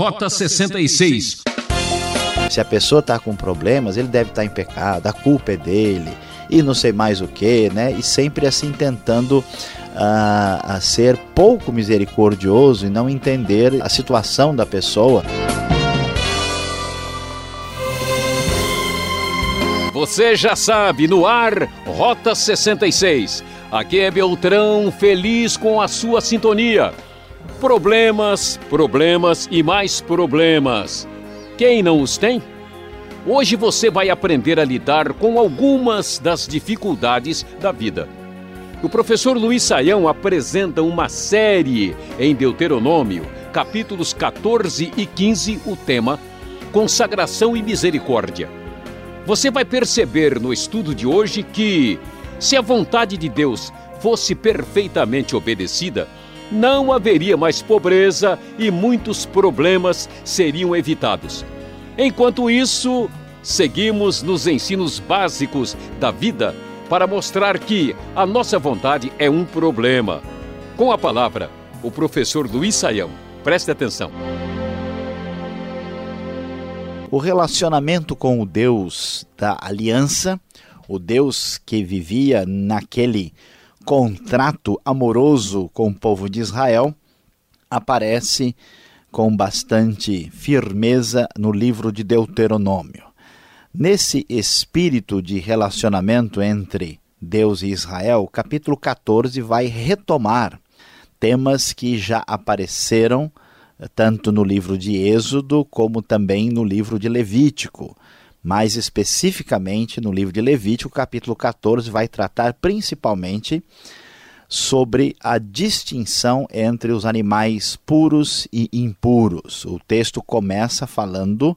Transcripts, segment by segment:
Rota 66. Se a pessoa está com problemas, ele deve estar tá em pecado, a culpa é dele e não sei mais o que, né? E sempre assim tentando a, a ser pouco misericordioso e não entender a situação da pessoa. Você já sabe, no ar, Rota 66. Aqui é Beltrão, feliz com a sua sintonia. Problemas, problemas e mais problemas. Quem não os tem? Hoje você vai aprender a lidar com algumas das dificuldades da vida. O professor Luiz Saião apresenta uma série em Deuteronômio, capítulos 14 e 15, o tema Consagração e Misericórdia. Você vai perceber no estudo de hoje que, se a vontade de Deus fosse perfeitamente obedecida, não haveria mais pobreza e muitos problemas seriam evitados. Enquanto isso, seguimos nos ensinos básicos da vida para mostrar que a nossa vontade é um problema. Com a palavra, o professor Luiz Saião. Preste atenção. O relacionamento com o Deus da aliança, o Deus que vivia naquele contrato amoroso com o povo de Israel, aparece com bastante firmeza no livro de Deuteronômio. Nesse espírito de relacionamento entre Deus e Israel, o capítulo 14 vai retomar temas que já apareceram eh, tanto no livro de Êxodo como também no livro de Levítico. Mais especificamente, no livro de Levítico, capítulo 14 vai tratar principalmente sobre a distinção entre os animais puros e impuros. O texto começa falando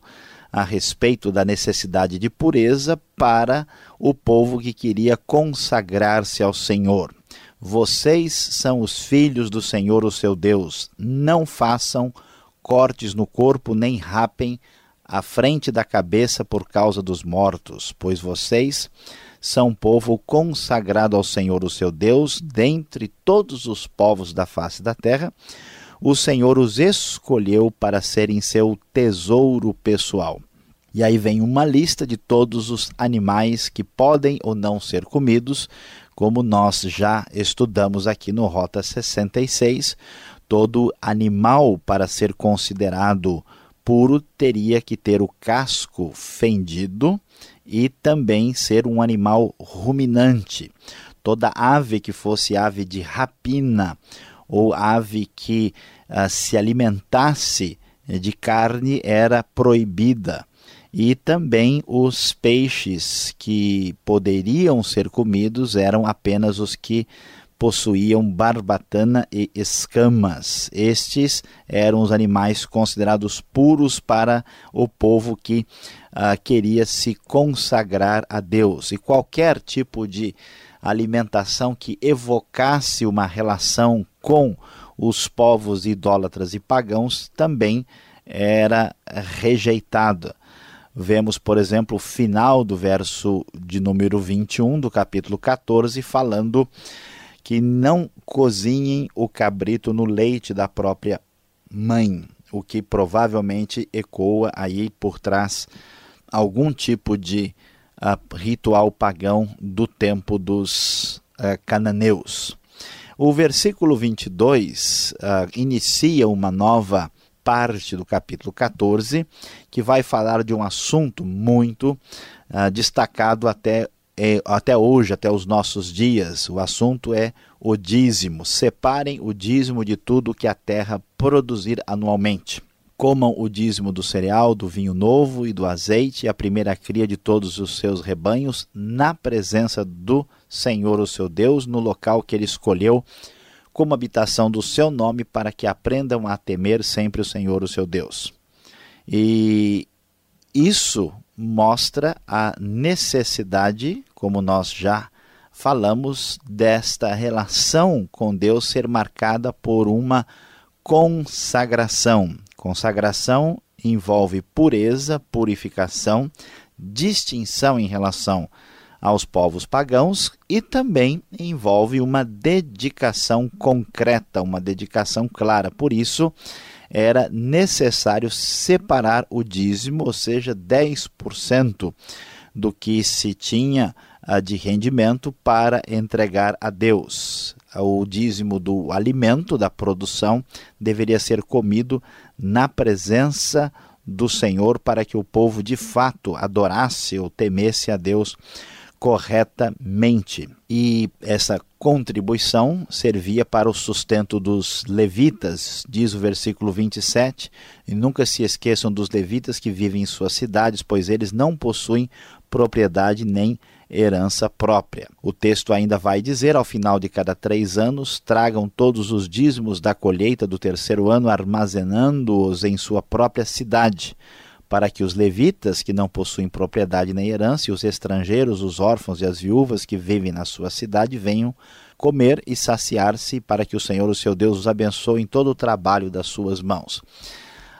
a respeito da necessidade de pureza para o povo que queria consagrar-se ao Senhor. Vocês são os filhos do Senhor, o seu Deus. Não façam cortes no corpo, nem rapem a frente da cabeça por causa dos mortos, pois vocês são povo consagrado ao Senhor, o seu Deus, dentre todos os povos da face da terra o Senhor os escolheu para serem seu tesouro pessoal. E aí vem uma lista de todos os animais que podem ou não ser comidos, como nós já estudamos aqui no Rota 66. Todo animal, para ser considerado puro, teria que ter o casco fendido e também ser um animal ruminante. Toda ave que fosse ave de rapina ou ave que uh, se alimentasse de carne era proibida. E também os peixes que poderiam ser comidos eram apenas os que possuíam barbatana e escamas. Estes eram os animais considerados puros para o povo que uh, queria se consagrar a Deus. E qualquer tipo de alimentação que evocasse uma relação com os povos idólatras e pagãos também era rejeitada. Vemos, por exemplo, o final do verso de número 21 do capítulo 14, falando que não cozinhem o cabrito no leite da própria mãe, o que provavelmente ecoa aí por trás algum tipo de uh, ritual pagão do tempo dos uh, cananeus. O versículo 22 uh, inicia uma nova parte do capítulo 14, que vai falar de um assunto muito uh, destacado até, é, até hoje, até os nossos dias. O assunto é o dízimo. Separem o dízimo de tudo que a terra produzir anualmente comam o dízimo do cereal, do vinho novo e do azeite, a primeira cria de todos os seus rebanhos, na presença do Senhor, o seu Deus, no local que ele escolheu como habitação do seu nome, para que aprendam a temer sempre o Senhor, o seu Deus. E isso mostra a necessidade, como nós já falamos, desta relação com Deus ser marcada por uma consagração. Consagração envolve pureza, purificação, distinção em relação aos povos pagãos e também envolve uma dedicação concreta, uma dedicação clara. Por isso, era necessário separar o dízimo, ou seja, 10% do que se tinha de rendimento para entregar a Deus. O dízimo do alimento, da produção, deveria ser comido na presença do Senhor para que o povo de fato adorasse ou temesse a Deus corretamente. E essa contribuição servia para o sustento dos levitas, diz o versículo 27. E nunca se esqueçam dos levitas que vivem em suas cidades, pois eles não possuem propriedade nem herança própria. O texto ainda vai dizer: ao final de cada três anos, tragam todos os dízimos da colheita do terceiro ano, armazenando-os em sua própria cidade para que os levitas, que não possuem propriedade nem herança, e os estrangeiros, os órfãos e as viúvas que vivem na sua cidade venham comer e saciar-se, para que o Senhor, o seu Deus, os abençoe em todo o trabalho das suas mãos.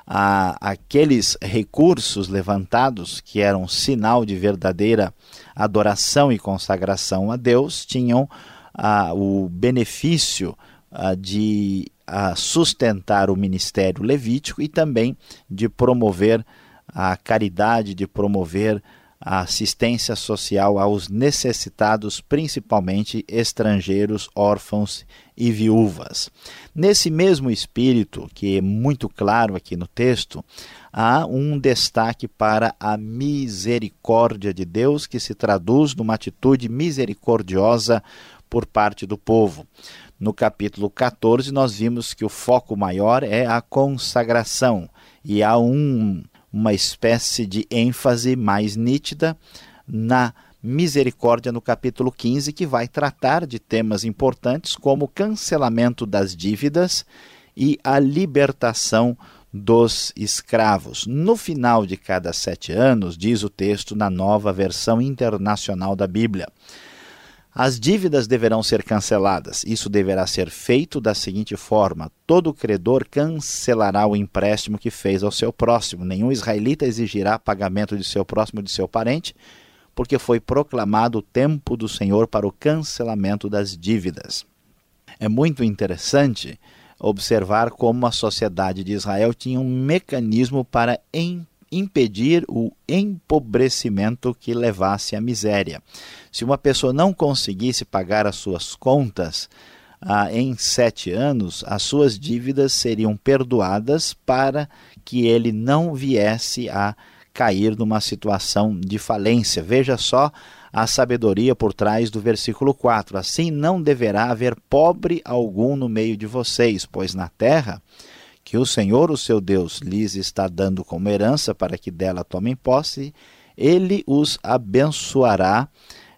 Ah, aqueles recursos levantados, que eram sinal de verdadeira adoração e consagração a Deus, tinham ah, o benefício ah, de sustentar o ministério levítico e também de promover a caridade, de promover a assistência social aos necessitados, principalmente estrangeiros, órfãos e viúvas. Nesse mesmo espírito, que é muito claro aqui no texto, há um destaque para a misericórdia de Deus, que se traduz numa atitude misericordiosa por parte do povo. No capítulo 14, nós vimos que o foco maior é a consagração, e há um uma espécie de ênfase mais nítida na misericórdia no capítulo 15, que vai tratar de temas importantes como cancelamento das dívidas e a libertação dos escravos. No final de cada sete anos, diz o texto na nova versão internacional da Bíblia. As dívidas deverão ser canceladas. Isso deverá ser feito da seguinte forma: todo credor cancelará o empréstimo que fez ao seu próximo. Nenhum israelita exigirá pagamento de seu próximo ou de seu parente, porque foi proclamado o tempo do Senhor para o cancelamento das dívidas. É muito interessante observar como a sociedade de Israel tinha um mecanismo para impedir o empobrecimento que levasse à miséria. Se uma pessoa não conseguisse pagar as suas contas ah, em sete anos, as suas dívidas seriam perdoadas para que ele não viesse a cair numa situação de falência. Veja só a sabedoria por trás do versículo 4. Assim não deverá haver pobre algum no meio de vocês, pois na terra que o Senhor, o seu Deus, lhes está dando como herança para que dela tomem posse, ele os abençoará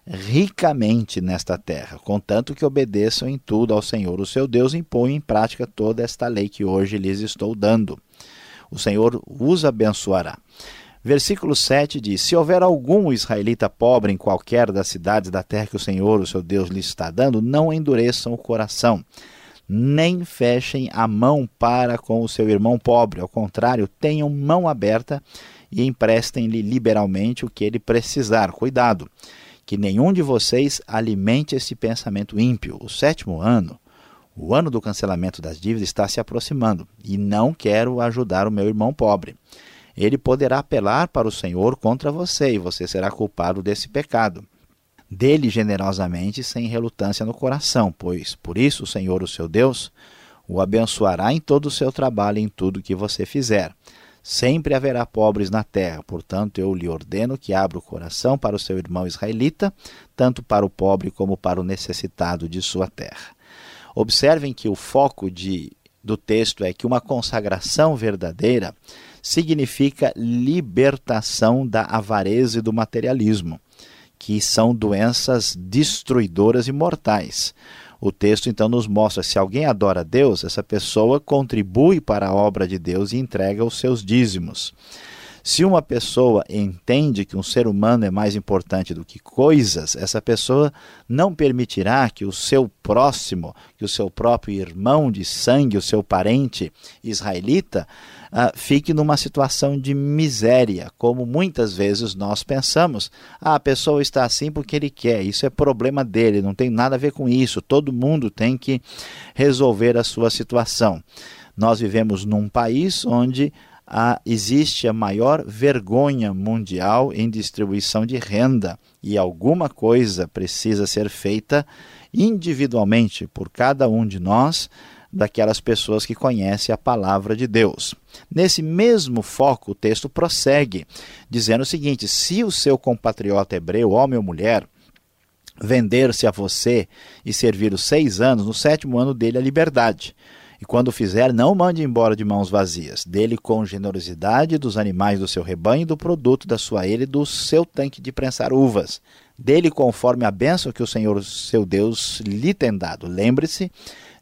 ricamente nesta terra, contanto que obedeçam em tudo ao Senhor, o seu Deus, e em prática toda esta lei que hoje lhes estou dando. O Senhor os abençoará. Versículo 7 diz: Se houver algum israelita pobre em qualquer das cidades da terra que o Senhor, o seu Deus, lhes está dando, não endureçam o coração nem fechem a mão para com o seu irmão pobre. Ao contrário, tenham mão aberta e emprestem-lhe liberalmente o que ele precisar. Cuidado, que nenhum de vocês alimente esse pensamento ímpio. O sétimo ano, o ano do cancelamento das dívidas, está se aproximando e não quero ajudar o meu irmão pobre. Ele poderá apelar para o Senhor contra você e você será culpado desse pecado dele generosamente, sem relutância no coração, pois por isso o Senhor, o seu Deus, o abençoará em todo o seu trabalho e em tudo que você fizer. Sempre haverá pobres na terra, portanto eu lhe ordeno que abra o coração para o seu irmão israelita, tanto para o pobre como para o necessitado de sua terra. Observem que o foco de, do texto é que uma consagração verdadeira significa libertação da avareza e do materialismo que são doenças destruidoras e mortais. O texto então nos mostra se alguém adora Deus, essa pessoa contribui para a obra de Deus e entrega os seus dízimos. Se uma pessoa entende que um ser humano é mais importante do que coisas, essa pessoa não permitirá que o seu próximo, que o seu próprio irmão de sangue, o seu parente israelita, uh, fique numa situação de miséria, como muitas vezes nós pensamos. Ah, a pessoa está assim porque ele quer, isso é problema dele, não tem nada a ver com isso, todo mundo tem que resolver a sua situação. Nós vivemos num país onde a, existe a maior vergonha mundial em distribuição de renda e alguma coisa precisa ser feita individualmente por cada um de nós, daquelas pessoas que conhecem a palavra de Deus. Nesse mesmo foco, o texto prossegue, dizendo o seguinte: se o seu compatriota hebreu, homem ou mulher, vender-se a você e servir os seis anos, no sétimo ano dele a liberdade. E quando fizer, não mande embora de mãos vazias. Dele com generosidade dos animais do seu rebanho do produto da sua ele do seu tanque de prensar uvas. Dele conforme a bênção que o Senhor, seu Deus, lhe tem dado. Lembre-se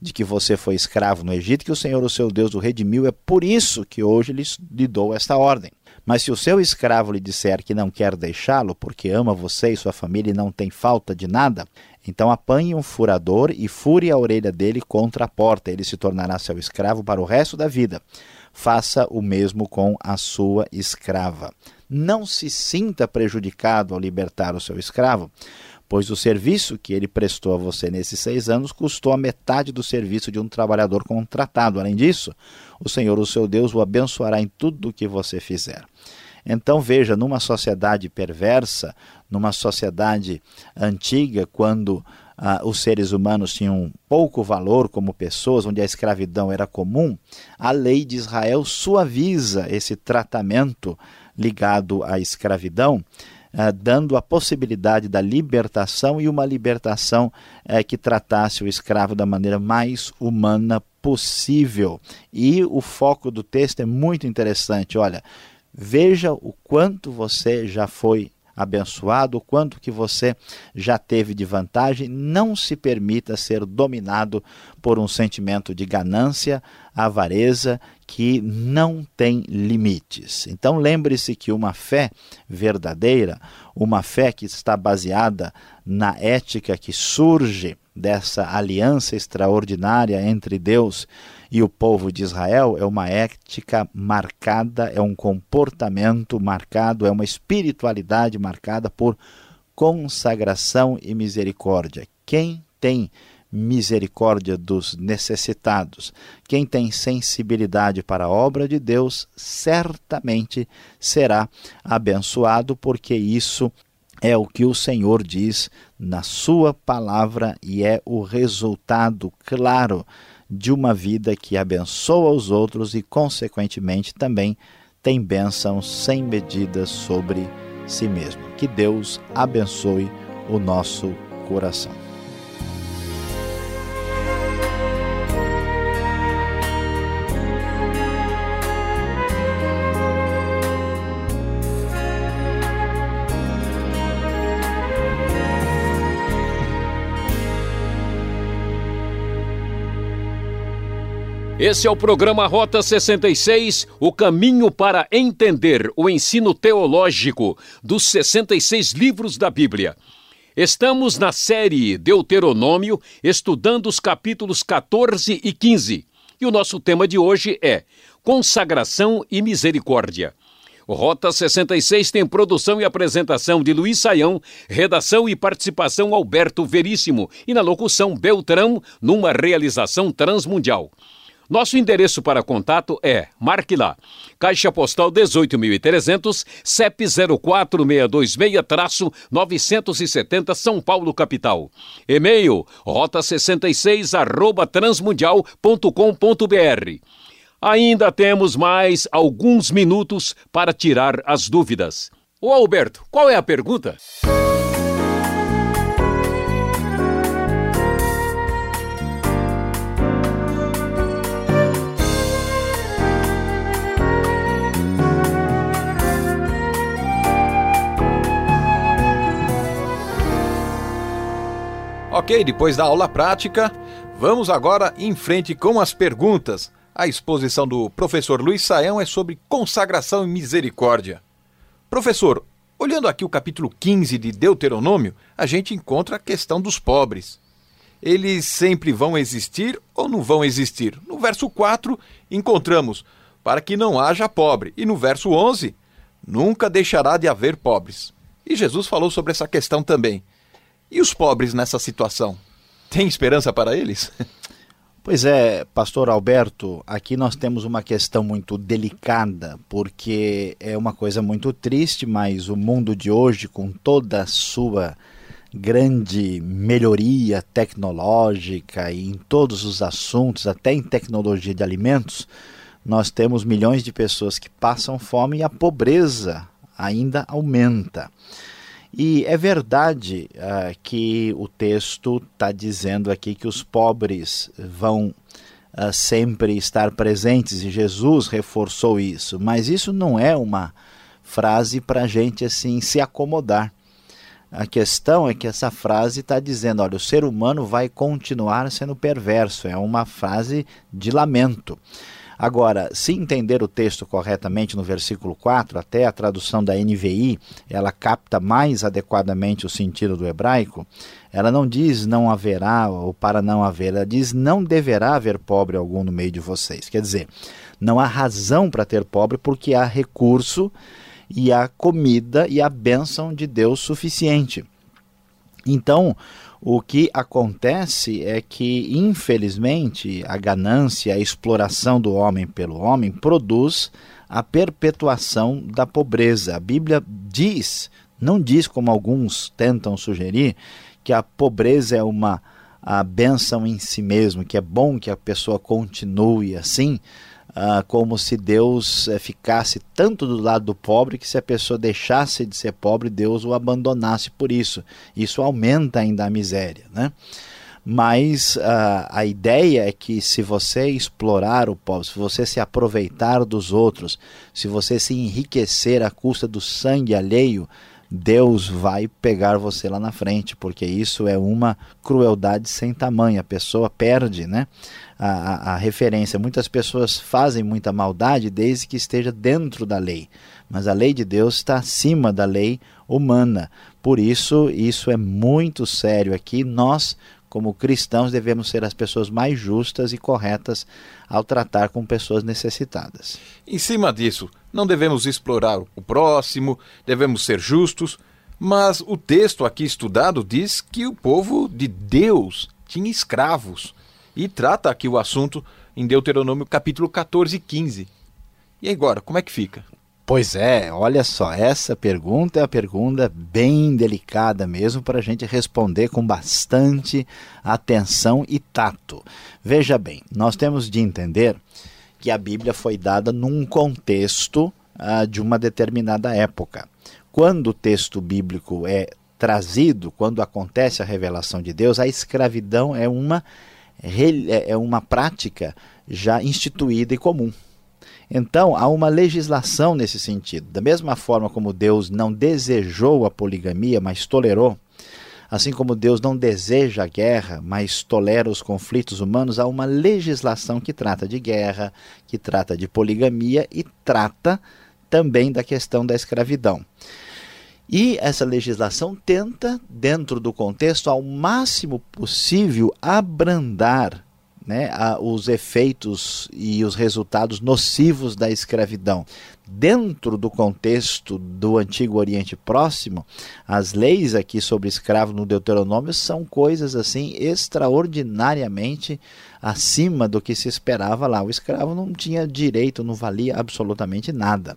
de que você foi escravo no Egito, que o Senhor, o seu Deus, o redimiu. É por isso que hoje lhe dou esta ordem. Mas se o seu escravo lhe disser que não quer deixá-lo, porque ama você e sua família e não tem falta de nada, então apanhe um furador e fure a orelha dele contra a porta. Ele se tornará seu escravo para o resto da vida. Faça o mesmo com a sua escrava. Não se sinta prejudicado ao libertar o seu escravo, pois o serviço que ele prestou a você nesses seis anos custou a metade do serviço de um trabalhador contratado. Além disso, o Senhor, o seu Deus, o abençoará em tudo o que você fizer. Então veja, numa sociedade perversa, numa sociedade antiga, quando ah, os seres humanos tinham pouco valor como pessoas, onde a escravidão era comum, a lei de Israel suaviza esse tratamento ligado à escravidão, ah, dando a possibilidade da libertação e uma libertação eh, que tratasse o escravo da maneira mais humana possível. E o foco do texto é muito interessante. Olha, Veja o quanto você já foi abençoado, o quanto que você já teve de vantagem. Não se permita ser dominado por um sentimento de ganância, avareza que não tem limites. Então lembre-se que uma fé verdadeira, uma fé que está baseada na ética que surge dessa aliança extraordinária entre Deus e o povo de Israel é uma ética marcada, é um comportamento marcado, é uma espiritualidade marcada por consagração e misericórdia. Quem tem misericórdia dos necessitados, quem tem sensibilidade para a obra de Deus, certamente será abençoado, porque isso é o que o Senhor diz na Sua palavra e é o resultado claro de uma vida que abençoa os outros e, consequentemente, também tem bênçãos sem medida sobre si mesmo. Que Deus abençoe o nosso coração. Esse é o programa Rota 66, o caminho para entender o ensino teológico dos 66 livros da Bíblia. Estamos na série Deuteronômio, estudando os capítulos 14 e 15. E o nosso tema de hoje é Consagração e Misericórdia. O Rota 66 tem produção e apresentação de Luiz Saião, redação e participação Alberto Veríssimo e na locução Beltrão, numa realização transmundial. Nosso endereço para contato é, marque lá, Caixa Postal 18.300, CEP 04626-970 São Paulo, capital. E-mail, rota66 arroba transmundial.com.br. Ainda temos mais alguns minutos para tirar as dúvidas. Ô Alberto, qual é a pergunta? Ok, depois da aula prática, vamos agora em frente com as perguntas. A exposição do professor Luiz Saião é sobre consagração e misericórdia. Professor, olhando aqui o capítulo 15 de Deuteronômio, a gente encontra a questão dos pobres. Eles sempre vão existir ou não vão existir? No verso 4, encontramos para que não haja pobre, e no verso 11, nunca deixará de haver pobres. E Jesus falou sobre essa questão também. E os pobres nessa situação? Tem esperança para eles? Pois é, pastor Alberto, aqui nós temos uma questão muito delicada, porque é uma coisa muito triste, mas o mundo de hoje, com toda a sua grande melhoria tecnológica e em todos os assuntos, até em tecnologia de alimentos, nós temos milhões de pessoas que passam fome e a pobreza ainda aumenta. E é verdade uh, que o texto está dizendo aqui que os pobres vão uh, sempre estar presentes e Jesus reforçou isso, mas isso não é uma frase para a gente assim se acomodar. A questão é que essa frase está dizendo: olha, o ser humano vai continuar sendo perverso. É uma frase de lamento. Agora, se entender o texto corretamente no versículo 4, até a tradução da NVI, ela capta mais adequadamente o sentido do hebraico, ela não diz não haverá ou para não haver, ela diz não deverá haver pobre algum no meio de vocês. Quer dizer, não há razão para ter pobre porque há recurso e há comida e a bênção de Deus suficiente. Então, o que acontece é que, infelizmente, a ganância, a exploração do homem pelo homem produz a perpetuação da pobreza. A Bíblia diz, não diz como alguns tentam sugerir, que a pobreza é uma a benção em si mesmo, que é bom que a pessoa continue assim, ah, como se Deus eh, ficasse tanto do lado do pobre que se a pessoa deixasse de ser pobre, Deus o abandonasse por isso. Isso aumenta ainda a miséria, né? Mas uh, a ideia é que se você explorar o pobre, se você se aproveitar dos outros, se você se enriquecer à custa do sangue alheio, Deus vai pegar você lá na frente, porque isso é uma crueldade sem tamanho. A pessoa perde né, a, a, a, referência. Muitas pessoas fazem muita maldade desde que esteja dentro da lei, mas a lei de Deus está acima da lei humana. Por isso, isso é muito sério aqui. Nós, como cristãos, devemos ser as pessoas mais justas e corretas ao tratar com pessoas necessitadas. Em cima disso, não devemos explorar o próximo, devemos ser justos, mas o texto aqui estudado diz que o povo de Deus tinha escravos e trata aqui o assunto em Deuteronômio capítulo 14 e 15. E agora, como é que fica? Pois é, olha só, essa pergunta é uma pergunta bem delicada mesmo para a gente responder com bastante atenção e tato. Veja bem, nós temos de entender que a Bíblia foi dada num contexto ah, de uma determinada época. Quando o texto bíblico é trazido, quando acontece a revelação de Deus, a escravidão é uma, é, é uma prática já instituída e comum. Então, há uma legislação nesse sentido. Da mesma forma como Deus não desejou a poligamia, mas tolerou, Assim como Deus não deseja a guerra, mas tolera os conflitos humanos, há uma legislação que trata de guerra, que trata de poligamia e trata também da questão da escravidão. E essa legislação tenta, dentro do contexto, ao máximo possível, abrandar né, a, os efeitos e os resultados nocivos da escravidão. Dentro do contexto do Antigo Oriente Próximo, as leis aqui sobre escravo no Deuteronômio são coisas assim extraordinariamente acima do que se esperava lá. O escravo não tinha direito, não valia absolutamente nada.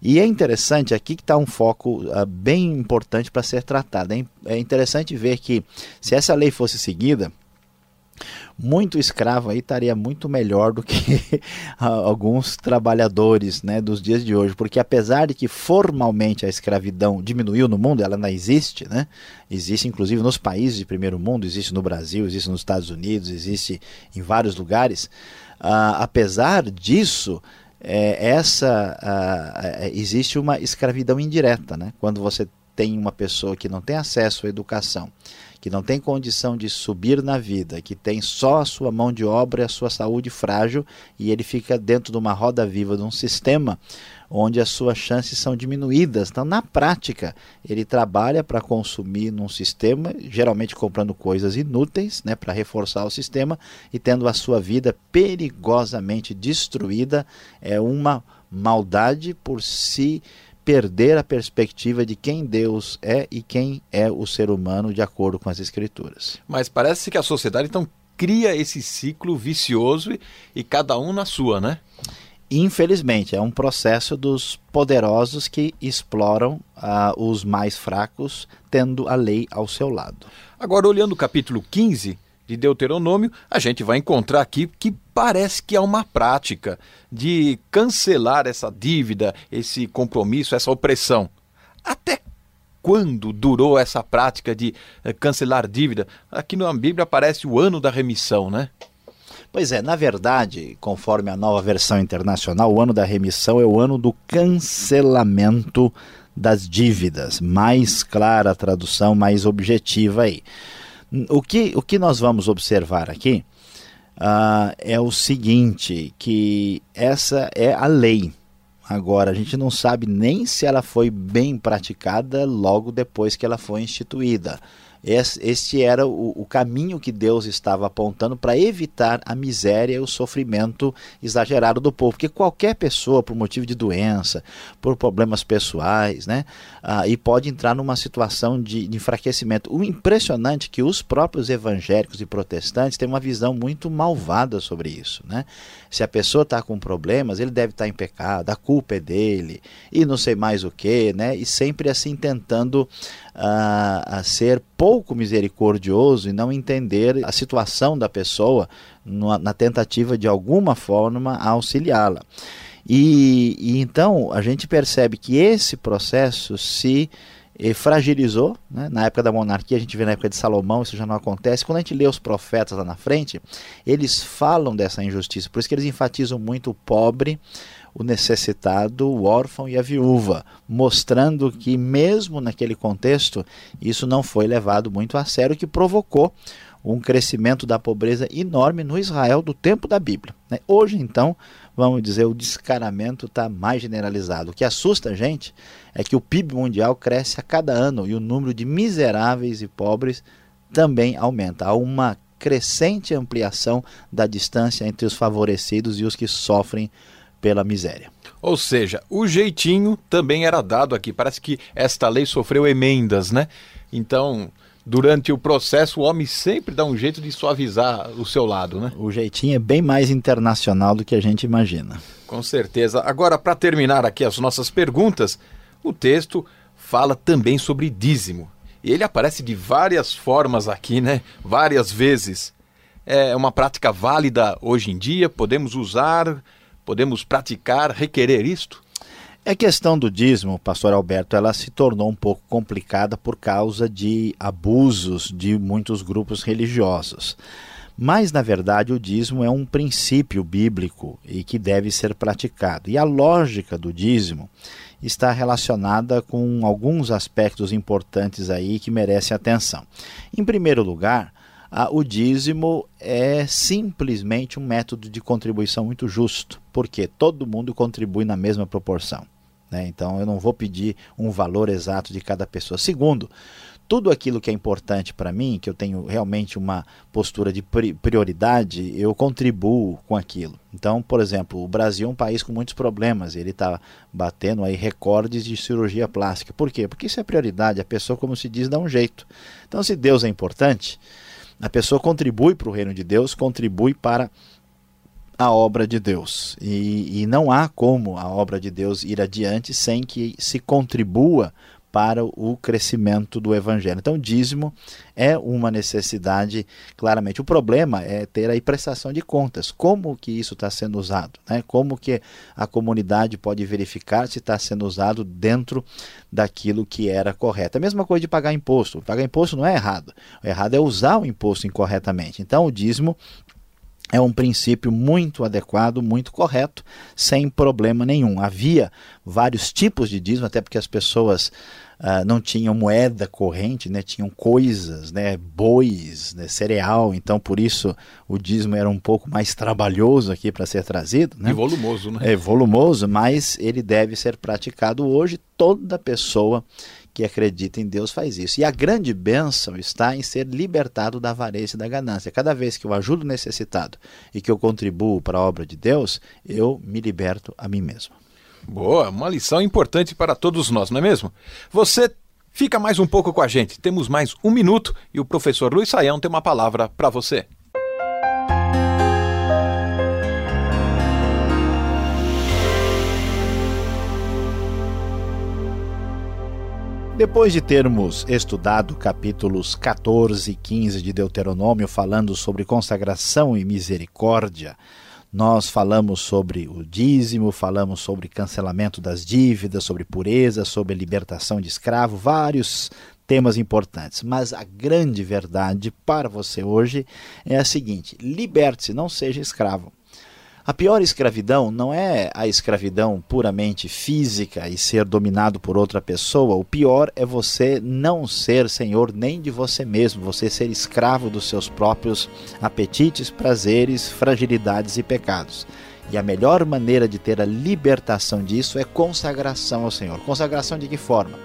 E é interessante aqui que está um foco uh, bem importante para ser tratado. É, é interessante ver que se essa lei fosse seguida, muito escravo aí estaria muito melhor do que alguns trabalhadores né, dos dias de hoje, porque apesar de que formalmente a escravidão diminuiu no mundo, ela ainda existe, né? Existe inclusive nos países de primeiro mundo, existe no Brasil, existe nos Estados Unidos, existe em vários lugares. Uh, apesar disso, é, essa uh, existe uma escravidão indireta, né? Quando você tem uma pessoa que não tem acesso à educação, que não tem condição de subir na vida, que tem só a sua mão de obra e a sua saúde frágil, e ele fica dentro de uma roda viva de um sistema onde as suas chances são diminuídas. Então, na prática, ele trabalha para consumir num sistema, geralmente comprando coisas inúteis, né, para reforçar o sistema e tendo a sua vida perigosamente destruída. É uma maldade por si perder a perspectiva de quem Deus é e quem é o ser humano de acordo com as Escrituras. Mas parece que a sociedade então cria esse ciclo vicioso e, cada um na sua, né? Infelizmente, é um processo dos poderosos que exploram uh, os mais fracos, tendo a lei ao seu lado. Agora, olhando o capítulo 15 de Deuteronômio, a gente vai encontrar aqui que parece que há uma prática de cancelar essa dívida, esse compromisso, essa opressão. Até quando durou essa prática de eh, cancelar dívida? Aqui na Bíblia aparece o ano da remissão, né? Pois é, na verdade, conforme a nova versão internacional, o ano da remissão é o ano do cancelamento das dívidas. Mais clara a tradução, mais objetiva aí. O que, o que nós vamos observar aqui uh, é o seguinte, que essa é a lei. Agora, a gente não sabe nem se ela foi bem praticada logo depois que ela foi instituída. Este era o, caminho que Deus estava apontando para evitar a miséria e o sofrimento exagerado do povo. Porque qualquer pessoa, por motivo de doença, por problemas pessoais, né, ah, e pode entrar numa situação de, de enfraquecimento. O impressionante é que os próprios evangélicos e protestantes têm uma visão muito malvada sobre isso. Né? Se a pessoa está com problemas, ele deve estar tá em pecado, a culpa é dele, e não sei mais o que, né? e sempre assim tentando a, a ser pouco misericordioso e não entender a situação da pessoa na, na tentativa de alguma forma auxiliá-la. E, e, então a gente percebe que esse processo se eh, fragilizou. Né? Na época da monarquia, a gente vê na época de Salomão, isso já não acontece. Quando a gente lê os profetas lá na frente, eles falam dessa injustiça. Por isso que eles enfatizam muito o pobre, o necessitado, o órfão e a viúva, mostrando que, mesmo naquele contexto, isso não foi levado muito a sério, o que provocou um crescimento da pobreza enorme no Israel do tempo da Bíblia. Né? Hoje, então, vamos dizer, o descaramento está mais generalizado. O que assusta a gente é que o PIB mundial cresce a cada ano e o número de miseráveis e pobres também aumenta. Há uma crescente ampliação da distância entre os favorecidos e os que sofrem pela miséria. Ou seja, o jeitinho também era dado aqui. Parece que esta lei sofreu emendas, né? Então, durante o processo, o homem sempre dá um jeito de suavizar o seu lado, né? O jeitinho é bem mais internacional do que a gente imagina. Com certeza. Agora, para terminar aqui as nossas perguntas, o texto fala também sobre dízimo. E ele aparece de várias formas aqui, né? Várias vezes. É uma prática válida hoje em dia, podemos usar Podemos praticar, requerer isto? A questão do dízimo, pastor Alberto, ela se tornou um pouco complicada por causa de abusos de muitos grupos religiosos. Mas, na verdade, o dízimo é um princípio bíblico e que deve ser praticado. E a lógica do dízimo está relacionada com alguns aspectos importantes aí que merecem atenção. Em primeiro lugar, o dízimo é simplesmente um método de contribuição muito justo, porque todo mundo contribui na mesma proporção. Né? Então eu não vou pedir um valor exato de cada pessoa. Segundo, tudo aquilo que é importante para mim, que eu tenho realmente uma postura de prioridade, eu contribuo com aquilo. Então, por exemplo, o Brasil é um país com muitos problemas, ele está batendo aí recordes de cirurgia plástica. Por quê? Porque isso é prioridade, a pessoa, como se diz, dá um jeito. Então, se Deus é importante, a pessoa contribui para o reino de Deus, contribui para a obra de Deus. E, e, não há como a obra de Deus ir adiante sem que se contribua para o crescimento do evangelho. Então, o dízimo é uma necessidade, claramente. O problema é ter a prestação de contas. Como que isso está sendo usado? Né? Como que a comunidade pode verificar se está sendo usado dentro daquilo que era correto? A mesma coisa de pagar imposto. Pagar imposto não é errado. O errado é usar o imposto incorretamente. Então, o dízimo é um princípio muito adequado, muito correto, sem problema nenhum. Havia vários tipos de dízimo, até porque as pessoas uh, não tinham moeda corrente, né, tinham coisas, né, bois, né, cereal, então por isso o dízimo era um pouco mais trabalhoso aqui para ser trazido. Né? E volumoso, né? É volumoso, mas ele deve ser praticado hoje. Toda pessoa que acredita em Deus faz isso. E a grande bênção está em ser libertado da avareza e da ganância. Cada vez que eu ajudo o necessitado e que eu contribuo para a obra de Deus, eu me liberto a mim mesmo. Boa, uma lição importante para todos nós, não é mesmo? Você fica mais um pouco com a gente. Temos mais um minuto e o professor Luiz Saião tem uma palavra para você. Depois de termos estudado capítulos 14 e 15 de Deuteronômio falando sobre consagração e misericórdia, nós falamos sobre o dízimo, falamos sobre cancelamento das dívidas, sobre pureza, sobre libertação de escravo, vários temas importantes. Mas a grande verdade para você hoje é a seguinte: liberte-se, não seja escravo. A pior escravidão não é a escravidão puramente física e ser dominado por outra pessoa. O pior é você não ser senhor nem de você mesmo, você ser escravo dos seus próprios apetites, prazeres, fragilidades e pecados. E a melhor maneira de ter a libertação disso é consagração ao Senhor. Consagração de que forma?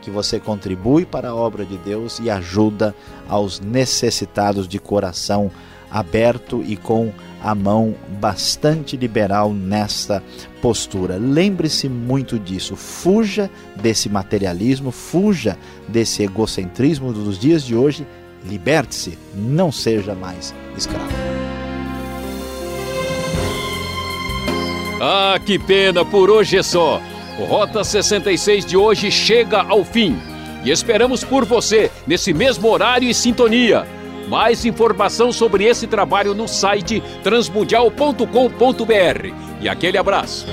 Que você contribui para a obra de Deus e ajuda aos necessitados de coração aberto e com a mão bastante liberal nesta postura. Lembre-se muito disso. Fuja desse materialismo, fuja desse egocentrismo dos dias de hoje. Liberte-se, não seja mais escravo. Ah, que pena, por hoje é só. Rota 66 de hoje chega ao fim. E esperamos por você nesse mesmo horário e sintonia. Mais informação sobre esse trabalho no site transmundial.com.br. E aquele abraço.